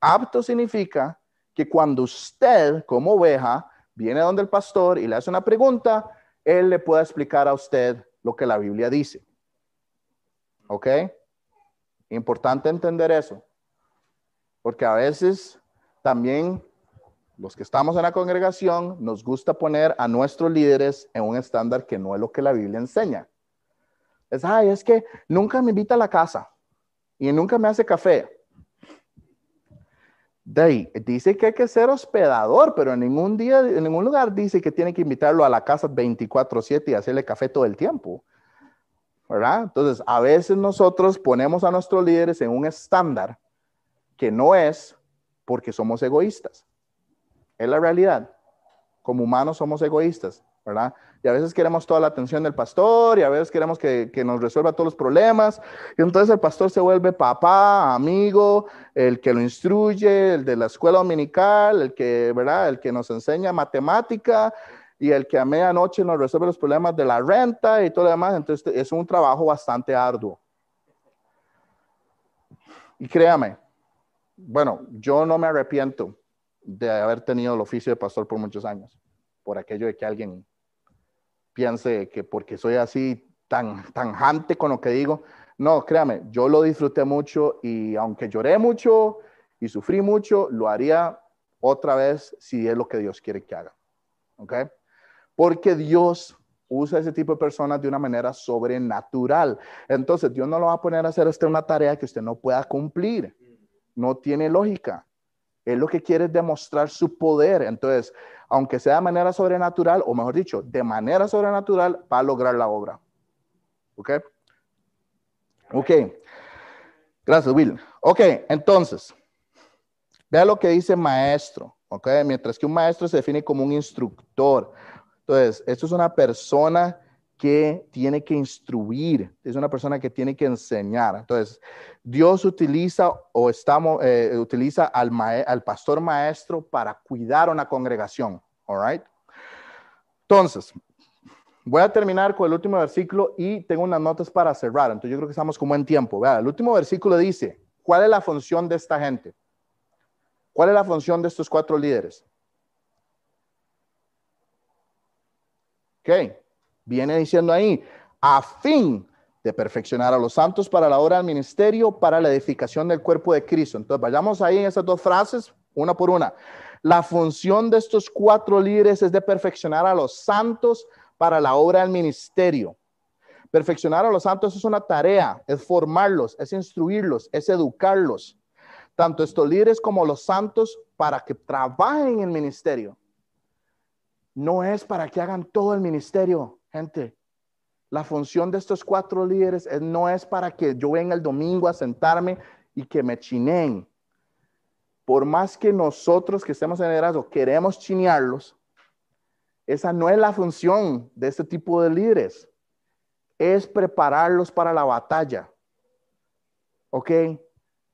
Apto significa que cuando usted, como oveja, viene donde el pastor y le hace una pregunta, él le pueda explicar a usted lo que la Biblia dice. ¿Ok? Importante entender eso. Porque a veces también los que estamos en la congregación nos gusta poner a nuestros líderes en un estándar que no es lo que la Biblia enseña. Es, ay, es que nunca me invita a la casa y nunca me hace café. De dice que hay que ser hospedador, pero en ningún día, en ningún lugar dice que tiene que invitarlo a la casa 24/7 y hacerle café todo el tiempo. ¿Verdad? Entonces, a veces nosotros ponemos a nuestros líderes en un estándar que no es porque somos egoístas. Es la realidad. Como humanos somos egoístas. ¿Verdad? Y a veces queremos toda la atención del pastor y a veces queremos que, nos resuelva todos los problemas. Y entonces el pastor se vuelve papá, amigo, el que lo instruye, el de la escuela dominical, el que, ¿verdad? El que nos enseña matemática y el que a medianoche nos resuelve los problemas de la renta y todo lo demás. Entonces es un trabajo bastante arduo. Y créame, bueno, yo no me arrepiento de haber tenido el oficio de pastor por muchos años, por aquello de que alguien piense que porque soy así tan tanjante con lo que digo. No, créame, yo lo disfruté mucho y aunque lloré mucho y sufrí mucho, lo haría otra vez si es lo que Dios quiere que haga. ¿Ok? Porque Dios usa ese tipo de personas de una manera sobrenatural. Entonces, Dios no lo va a poner a hacer usted una tarea que usted no pueda cumplir. No tiene lógica. Él lo que quiere es demostrar su poder. Entonces, aunque sea de manera sobrenatural, o mejor dicho, de manera sobrenatural, va a lograr la obra. ¿Ok? Ok. Gracias, Will. Ok, entonces, vea lo que dice maestro. ¿Ok? Mientras que un maestro se define como un instructor. Entonces, esto es una persona que tiene que instruir, es una persona que tiene que enseñar. Entonces, Dios utiliza o estamos, eh, utiliza al, al pastor maestro para cuidar una congregación. All right? Entonces, voy a terminar con el último versículo y tengo unas notas para cerrar. Entonces, yo creo que estamos como en tiempo. Vea, el último versículo dice: ¿Cuál es la función de esta gente? ¿Cuál es la función de estos cuatro líderes? Ok viene diciendo ahí, a fin de perfeccionar a los santos para la obra del ministerio, para la edificación del cuerpo de Cristo. Entonces, vayamos ahí en esas dos frases, una por una. La función de estos cuatro líderes es de perfeccionar a los santos para la obra del ministerio. Perfeccionar a los santos es una tarea, es formarlos, es instruirlos, es educarlos. Tanto estos líderes como los santos para que trabajen en el ministerio. No es para que hagan todo el ministerio, Gente, la función de estos cuatro líderes no es para que yo venga el domingo a sentarme y que me chineen. Por más que nosotros que estemos en el liderazgo queremos chinearlos, esa no es la función de este tipo de líderes. Es prepararlos para la batalla. ¿Ok?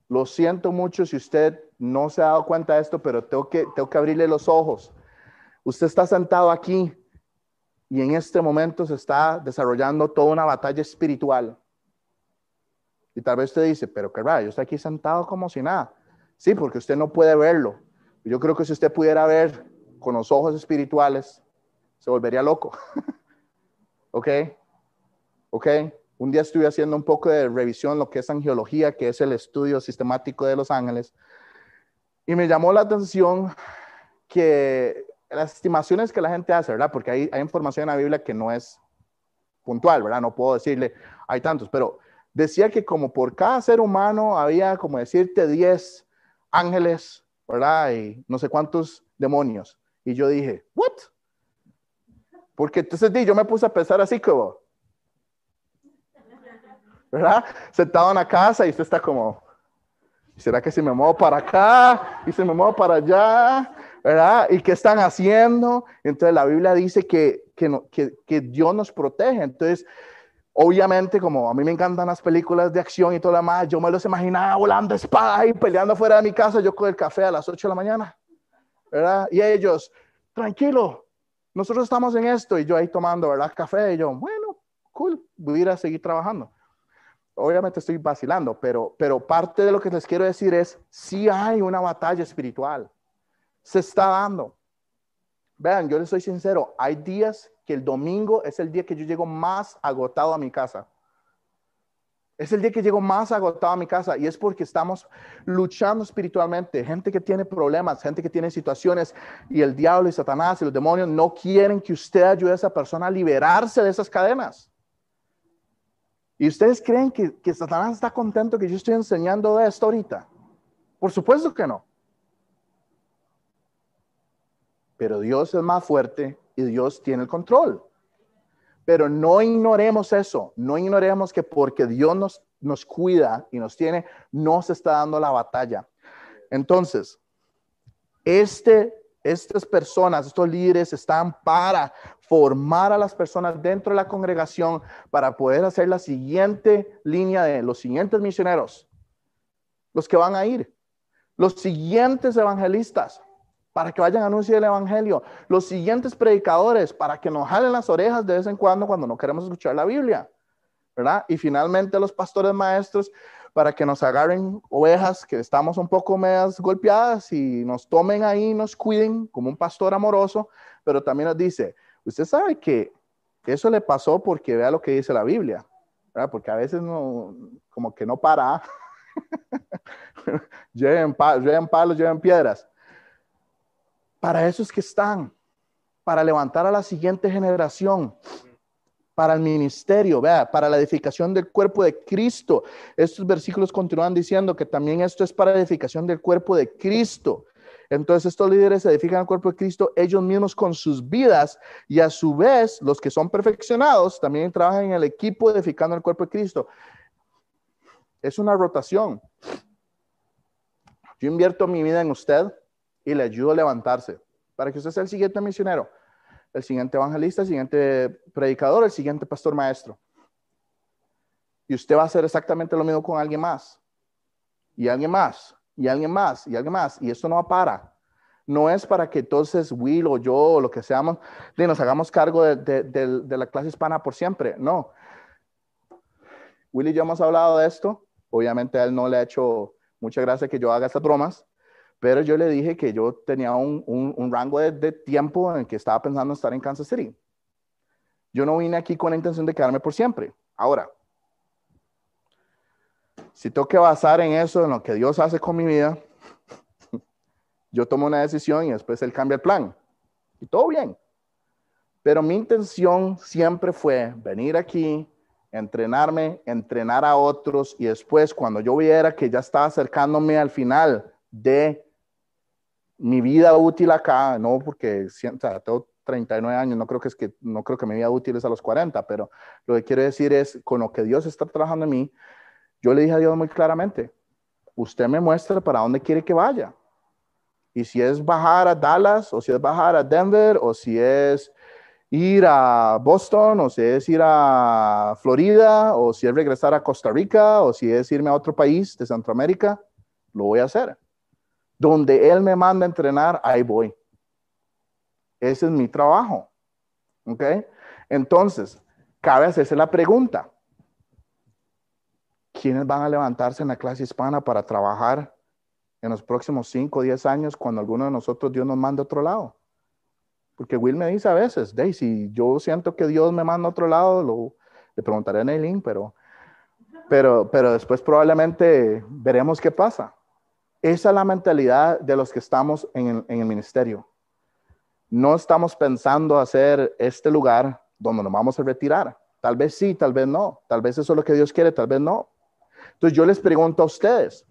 Lo siento mucho si usted no se ha dado cuenta de esto, pero tengo que, tengo que abrirle los ojos. Usted está sentado aquí y en este momento se está desarrollando toda una batalla espiritual. Y tal vez usted dice, pero qué raro, yo estoy aquí sentado como si nada. Sí, porque usted no puede verlo. Yo creo que si usted pudiera ver con los ojos espirituales, se volvería loco. ¿Ok? ¿Ok? Un día estuve haciendo un poco de revisión lo que es angiología, que es el estudio sistemático de los ángeles, y me llamó la atención que las estimaciones que la gente hace, ¿verdad? Porque hay, hay información en la Biblia que no es puntual, ¿verdad? No puedo decirle, hay tantos, pero decía que como por cada ser humano había, como decirte, 10 ángeles, ¿verdad? Y no sé cuántos demonios. Y yo dije, ¿what? Porque entonces yo me puse a pensar así como, ¿verdad? Sentado en la casa y usted está como, ¿será que si me muevo para acá y si me muevo para allá? ¿Verdad? ¿Y qué están haciendo? Entonces la Biblia dice que, que, que, Dios nos protege. Entonces, obviamente, como a mí me encantan las películas de acción y todo lo demás, yo me los imaginaba volando espada y peleando fuera de mi casa, yo con el café a las 8 de la mañana. ¿Verdad? Y ellos, tranquilo, nosotros estamos en esto y yo ahí tomando, ¿verdad? Café y yo, bueno, cool, voy a ir a seguir trabajando obviamente estoy vacilando, pero, pero parte de lo que les quiero decir es, sí hay una batalla espiritual, se está dando. Vean, yo les soy sincero, hay días que el domingo es el día que yo llego más agotado a mi casa. Es el día que llego más agotado a mi casa y es porque estamos luchando espiritualmente. Gente que tiene problemas, gente que tiene situaciones y el diablo y Satanás y los demonios no quieren que usted ayude a esa persona a liberarse de esas cadenas. ¿Y ustedes creen que, que Satanás está contento que yo estoy enseñando esto ahorita? Por supuesto que no. Pero Dios es más fuerte y Dios tiene el control. Pero no ignoremos eso, no ignoremos que porque Dios nos, nos cuida y nos tiene, no se está dando la batalla. Entonces, este estas personas, estos líderes están para formar a las personas dentro de la congregación para poder hacer la siguiente línea de los siguientes misioneros, los que van a ir, los siguientes evangelistas para que vayan a anunciar el evangelio, los siguientes predicadores para que nos jalen las orejas de vez en cuando cuando no queremos escuchar la Biblia, ¿verdad? Y finalmente los pastores maestros para que nos agarren ovejas que estamos un poco más golpeadas y nos tomen ahí, nos cuiden como un pastor amoroso, pero también nos dice, usted sabe que eso le pasó porque vea lo que dice la Biblia, ¿verdad? porque a veces no, como que no para, lleven, lleven palos, lleven piedras. Para eso es que están, para levantar a la siguiente generación para el ministerio, vea, para la edificación del cuerpo de Cristo. Estos versículos continúan diciendo que también esto es para edificación del cuerpo de Cristo. Entonces estos líderes edifican el cuerpo de Cristo ellos mismos con sus vidas y a su vez los que son perfeccionados también trabajan en el equipo edificando el cuerpo de Cristo. Es una rotación. Yo invierto mi vida en usted y le ayudo a levantarse para que usted sea el siguiente misionero el siguiente evangelista, el siguiente predicador, el siguiente pastor maestro. Y usted va a hacer exactamente lo mismo con alguien más. Y alguien más, y alguien más, y alguien más. Y esto no para. No es para que entonces Will o yo o lo que seamos, nos hagamos cargo de, la clase hispana por siempre. No. Will y yo hemos hablado de esto. Obviamente a él no le ha hecho mucha gracia que yo haga estas bromas. Pero yo le dije que yo tenía un, rango de, tiempo en el que estaba pensando en estar en Kansas City. Yo no vine aquí con la intención de quedarme por siempre. Ahora, si tengo que basar en eso, en lo que Dios hace con mi vida, yo tomo una decisión y después Él cambia el plan. Y todo bien. Pero mi intención siempre fue venir aquí, entrenarme, entrenar a otros y después cuando yo viera que ya estaba acercándome al final de mi vida útil acá, no porque o sea, tengo 39 años, no creo que es que no creo que mi vida útil es a los 40, pero lo que quiero decir es con lo que Dios está trabajando en mí, yo le dije a Dios muy claramente, usted me muestra para dónde quiere que vaya. Y si es bajar a Dallas, o si es bajar a Denver, o si es ir a Boston, o si es ir a Florida, o si es regresar a Costa Rica, o si es irme a otro país de Centroamérica, lo voy a hacer. Donde Él me manda a entrenar, ahí voy. Ese es mi trabajo. ¿Ok? Entonces, cabe hacerse la pregunta, ¿quiénes van a levantarse en la clase hispana para trabajar en los próximos 5 o 10 años cuando alguno de nosotros Dios nos manda a otro lado? Porque Will me dice a veces, Daisy, yo siento que Dios me manda a otro lado, lo, le preguntaré a Neilin, pero, pero, pero después probablemente veremos qué pasa. Esa es la mentalidad de los que estamos en el, ministerio. No estamos pensando hacer este lugar donde nos vamos a retirar. Tal vez sí, tal vez no. Tal vez eso es lo que Dios quiere, tal vez no. Entonces yo les pregunto a ustedes,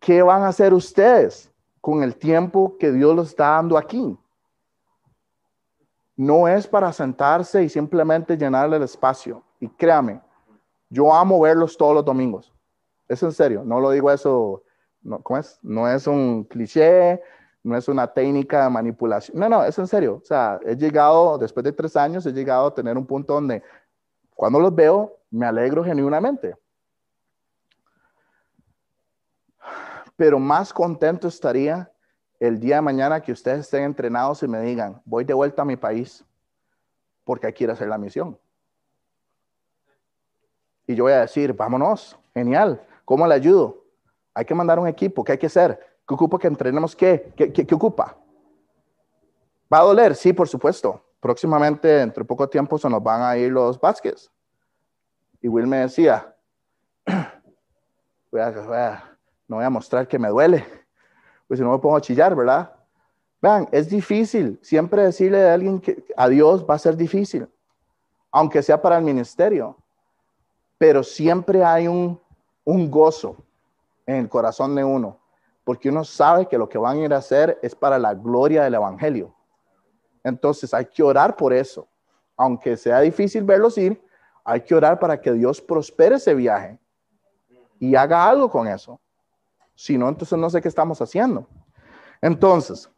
¿qué van a hacer ustedes con el tiempo que Dios les está dando aquí? No es para sentarse y simplemente llenarle el espacio. Y créame, yo amo verlos todos los domingos. Es en serio, no lo digo eso, no, ¿cómo es? No es un cliché, no es una técnica de manipulación. No, no, es en serio. O sea, he llegado, después de tres años, he llegado a tener un punto donde cuando los veo, me alegro genuinamente. Pero más contento estaría el día de mañana que ustedes estén entrenados y me digan, voy de vuelta a mi país porque quiero hacer la misión. Y yo voy a decir, vámonos, genial, ¿cómo le ayudo? Hay que mandar un equipo, ¿qué hay que hacer? ¿Qué ocupa que entrenemos qué? ¿Qué, qué, ocupa? ¿Va a doler? Sí, por supuesto. Próximamente, dentro de poco tiempo, se nos van a ir los Vázquez. Y Will me decía, a, no voy a mostrar que me duele, pues si no me pongo a chillar, ¿verdad? Vean, es difícil. Siempre decirle a alguien que a Dios va a ser difícil, aunque sea para el ministerio. Pero siempre hay un, un gozo en el corazón de uno, porque uno sabe que lo que van a ir a hacer es para la gloria del Evangelio. Entonces hay que orar por eso. Aunque sea difícil verlos ir, hay que orar para que Dios prospere ese viaje y haga algo con eso. Si no, entonces no sé qué estamos haciendo. Entonces,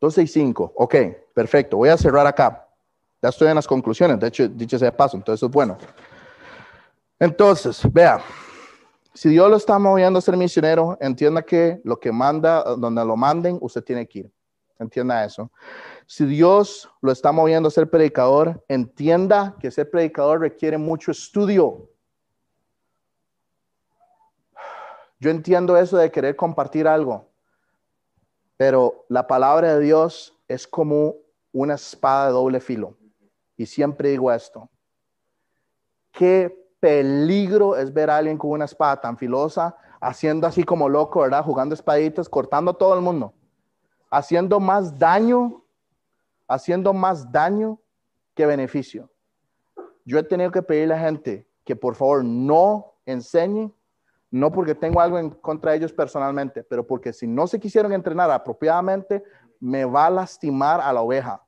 12 y 5. Ok, perfecto. Voy a cerrar acá. Ya estoy en las conclusiones. De hecho, dicho sea de paso, entonces es bueno. Entonces, vea, si Dios lo está moviendo a ser misionero, entienda que lo que manda, donde lo manden, usted tiene que ir. Entienda eso. Si Dios lo está moviendo a ser predicador, entienda que ser predicador requiere mucho estudio. Yo entiendo eso de querer compartir algo, pero la palabra de Dios es como una espada de doble filo. Y siempre digo esto. Qué peligro es ver a alguien con una espada tan filosa, haciendo así como loco, ¿verdad? Jugando espaditas, cortando a todo el mundo, haciendo más daño, haciendo más daño que beneficio. Yo he tenido que pedirle a la gente que por favor no enseñe no porque tengo algo en contra de ellos personalmente, pero porque si no se quisieron entrenar apropiadamente, me va a lastimar a la oveja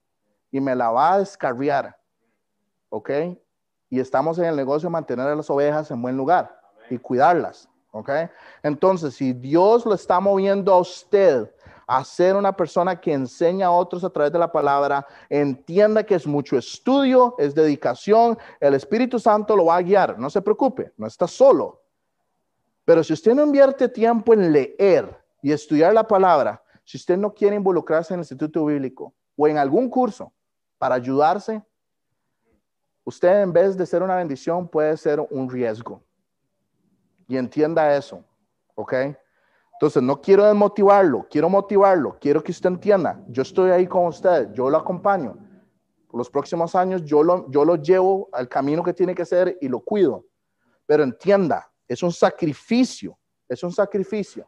y me la va a descarriar. ¿Ok? Y estamos en el negocio de mantener a las ovejas en buen lugar y cuidarlas. ¿Ok? Entonces, si Dios lo está moviendo a usted a ser una persona que enseña a otros a través de la palabra, entienda que es mucho estudio, es dedicación, el Espíritu Santo lo va a guiar, no se preocupe, no está solo. Pero si usted no invierte tiempo en leer y estudiar la palabra, si usted no quiere involucrarse en el Instituto Bíblico o en algún curso para ayudarse, usted en vez de ser una bendición puede ser un riesgo. Y entienda eso, ¿ok? Entonces, no quiero desmotivarlo, quiero motivarlo, quiero que usted entienda, yo estoy ahí con usted, yo lo acompaño. Los próximos años yo lo, yo lo llevo al camino que tiene que ser y lo cuido. Pero entienda, es un sacrificio, es un sacrificio.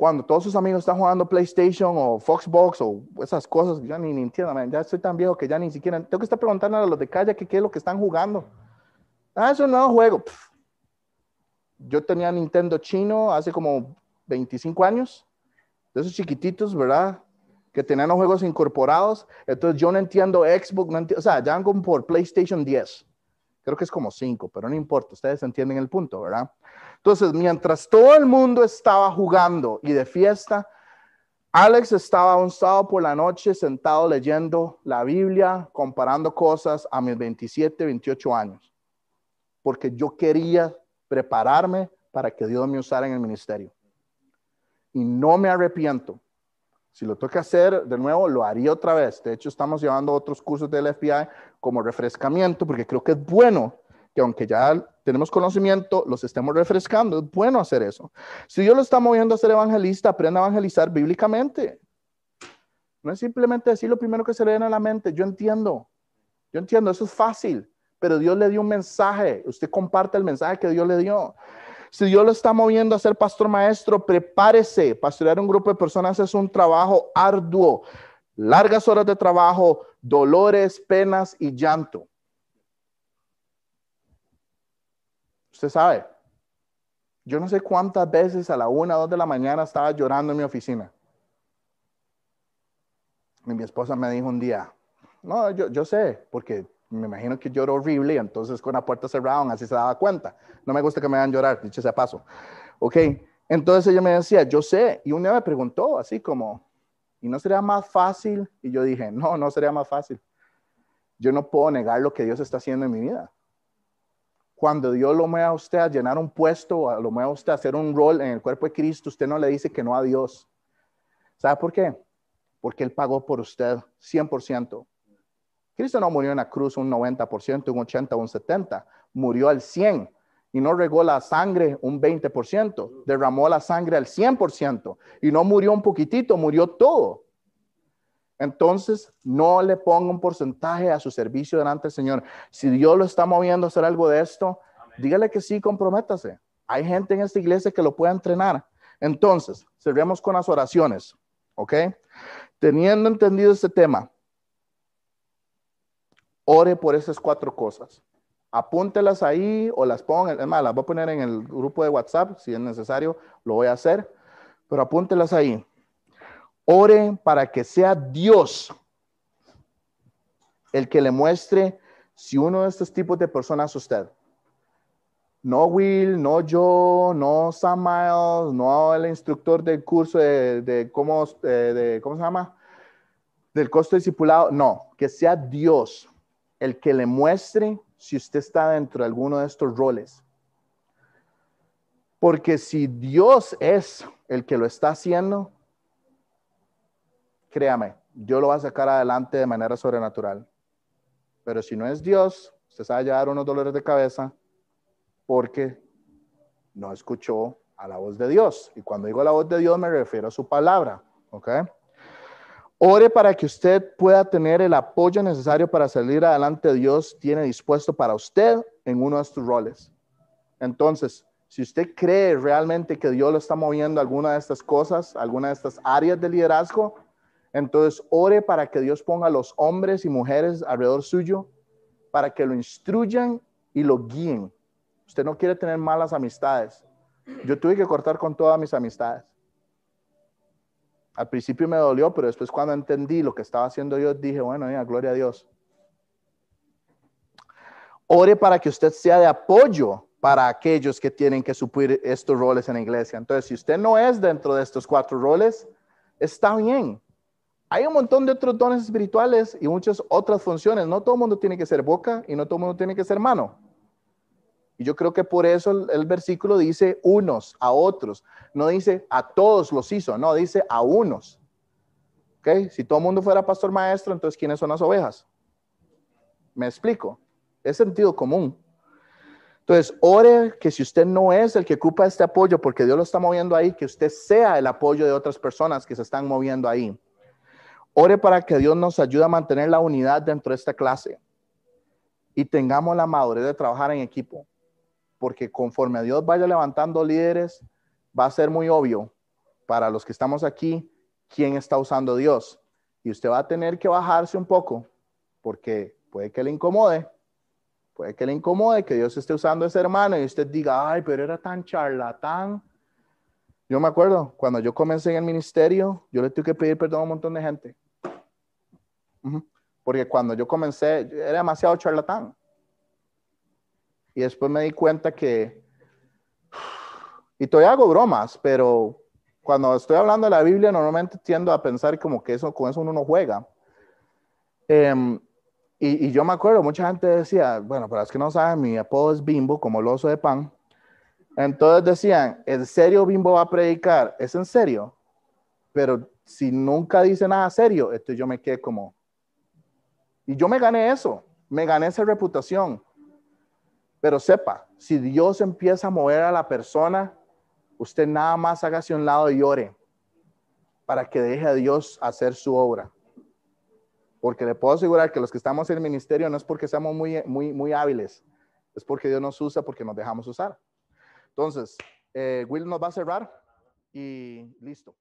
Cuando todos sus amigos están jugando PlayStation o Foxbox o esas cosas, ya ni, ni entiendo, ya estoy tan viejo que ya ni siquiera, tengo que estar preguntando a los de calle qué es lo que están jugando. Ah, es un nuevo juego. Yo tenía Nintendo chino hace como 25 años, de esos chiquititos, ¿verdad? Que tenían los juegos incorporados. Entonces yo no entiendo Xbox, no entiendo, o sea, ya como por PlayStation 10. Creo que es como cinco, pero no importa, ustedes entienden el punto, ¿verdad? Entonces, mientras todo el mundo estaba jugando y de fiesta, Alex estaba un sábado por la noche sentado leyendo la Biblia, comparando cosas a mis 27, 28 años, porque yo quería prepararme para que Dios me usara en el ministerio. Y no me arrepiento, Si lo que hacer de nuevo, lo haría otra vez. De hecho, estamos llevando otros cursos del FBI como refrescamiento, porque creo que es bueno que aunque ya tenemos conocimiento, los estemos refrescando. Es bueno hacer eso. Si Dios lo está moviendo a ser evangelista, aprenda a evangelizar bíblicamente. No es simplemente decir lo primero que se le viene a la mente. Yo entiendo. Yo entiendo, eso es fácil. Pero Dios le dio un mensaje. Usted comparte el mensaje que Dios le dio. Si Dios lo está moviendo a ser pastor maestro, prepárese. Pastorear un grupo de personas es un trabajo arduo. Largas horas de trabajo, dolores, penas y llanto. Usted sabe, yo no sé cuántas veces a la una o dos de la mañana estaba llorando en mi oficina. Mi esposa me dijo un día, no, yo, yo sé, porque me imagino que lloro horrible entonces con la puerta cerrada así se daba cuenta. No me gusta que me hagan llorar, dicho sea paso. Ok, entonces ella me decía, yo sé, y un día me preguntó así como, ¿y no sería más fácil? Y yo dije, no, no sería más fácil. Yo no puedo negar lo que Dios está haciendo en mi vida cuando Dios lo mueve a usted a llenar un puesto, lo mueve a usted a hacer un rol en el cuerpo de Cristo, usted no le dice que no a Dios. ¿Sabe por qué? Porque Él pagó por usted 100%. Cristo no murió en la cruz un 90%, un 80, un 70, murió al 100 y no regó la sangre un 20%, derramó la sangre al 100% y no murió un poquitito, murió todo. Entonces, no le ponga un porcentaje a su servicio delante del Señor. Si Dios lo está moviendo a hacer algo de esto, dígale que sí, comprométase. Hay gente en esta iglesia que lo puede entrenar. Entonces, cerremos con las oraciones, ¿ok? Teniendo entendido este tema, ore por esas cuatro cosas. Apúntelas ahí o las ponga, es más, las voy a poner en el grupo de WhatsApp, si es necesario, lo voy a hacer, pero apúntelas ahí. Ore para que sea Dios el que le muestre si uno de estos tipos de personas usted. No Will, no yo, no Sam no el instructor del curso de, cómo, eh, de, ¿cómo se llama? Del costo discipulado. No, que sea Dios el que le muestre si usted está dentro de alguno de estos roles. Porque si Dios es el que lo está haciendo, créame, Dios lo va a sacar adelante de manera sobrenatural. Pero si no es Dios, usted se va a llevar unos dolores de cabeza porque no escuchó a la voz de Dios. Y cuando digo la voz de Dios me refiero a su palabra. ¿Ok? Ore para que usted pueda tener el apoyo necesario para salir adelante. Dios tiene dispuesto para usted en uno de estos roles. Entonces, si usted cree realmente que Dios lo está moviendo alguna de estas cosas, alguna de estas áreas de liderazgo, entonces, ore para que Dios ponga a los hombres y mujeres alrededor suyo para que lo instruyan y lo guíen. Usted no quiere tener malas amistades. Yo tuve que cortar con todas mis amistades. Al principio me dolió, pero después cuando entendí lo que estaba haciendo Dios, dije, bueno, ya, gloria a Dios. Ore para que usted sea de apoyo para aquellos que tienen que suplir estos roles en la iglesia. Entonces, si usted no es dentro de estos cuatro roles, está bien. Hay un montón de otros dones espirituales y muchas otras funciones. No todo el mundo tiene que ser boca y no todo el mundo tiene que ser mano. Y yo creo que por eso el, versículo dice unos a otros. No dice a todos los hizo, no, dice a unos. ¿Ok? Si todo el mundo fuera pastor maestro, entonces ¿quiénes son las ovejas? Me explico. Es sentido común. Entonces, ore que si usted no es el que ocupa este apoyo, porque Dios lo está moviendo ahí, que usted sea el apoyo de otras personas que se están moviendo ahí. Ore para que Dios nos ayude a mantener la unidad dentro de esta clase y tengamos la madurez de trabajar en equipo, porque conforme Dios vaya levantando líderes, va a ser muy obvio para los que estamos aquí quién está usando Dios. Y usted va a tener que bajarse un poco, porque puede que le incomode, puede que le incomode que Dios esté usando a ese hermano y usted diga, ay, pero era tan charlatán. Yo me acuerdo, cuando yo comencé en el ministerio, yo le tuve que pedir perdón a un montón de gente. Porque cuando yo comencé, era demasiado charlatán. Y después me di cuenta que, y todavía hago bromas, pero cuando estoy hablando de la Biblia, normalmente tiendo a pensar como que eso, con eso uno no juega. Em, y, y, yo me acuerdo, mucha gente decía, bueno, para los que no saben, mi apodo es Bimbo, como el oso de pan. Entonces decían, ¿en serio Bimbo va a predicar? ¿Es en serio? Pero si nunca dice nada serio, entonces yo me quedé como, y yo me gané eso, me gané esa reputación. Pero sepa, si Dios empieza a mover a la persona, usted nada más hágase a un lado y ore para que deje a Dios hacer su obra. Porque le puedo asegurar que los que estamos en el ministerio no es porque seamos muy, muy, muy hábiles, es porque Dios nos usa, porque nos dejamos usar. Entonces, eh, Will nos va a cerrar y listo.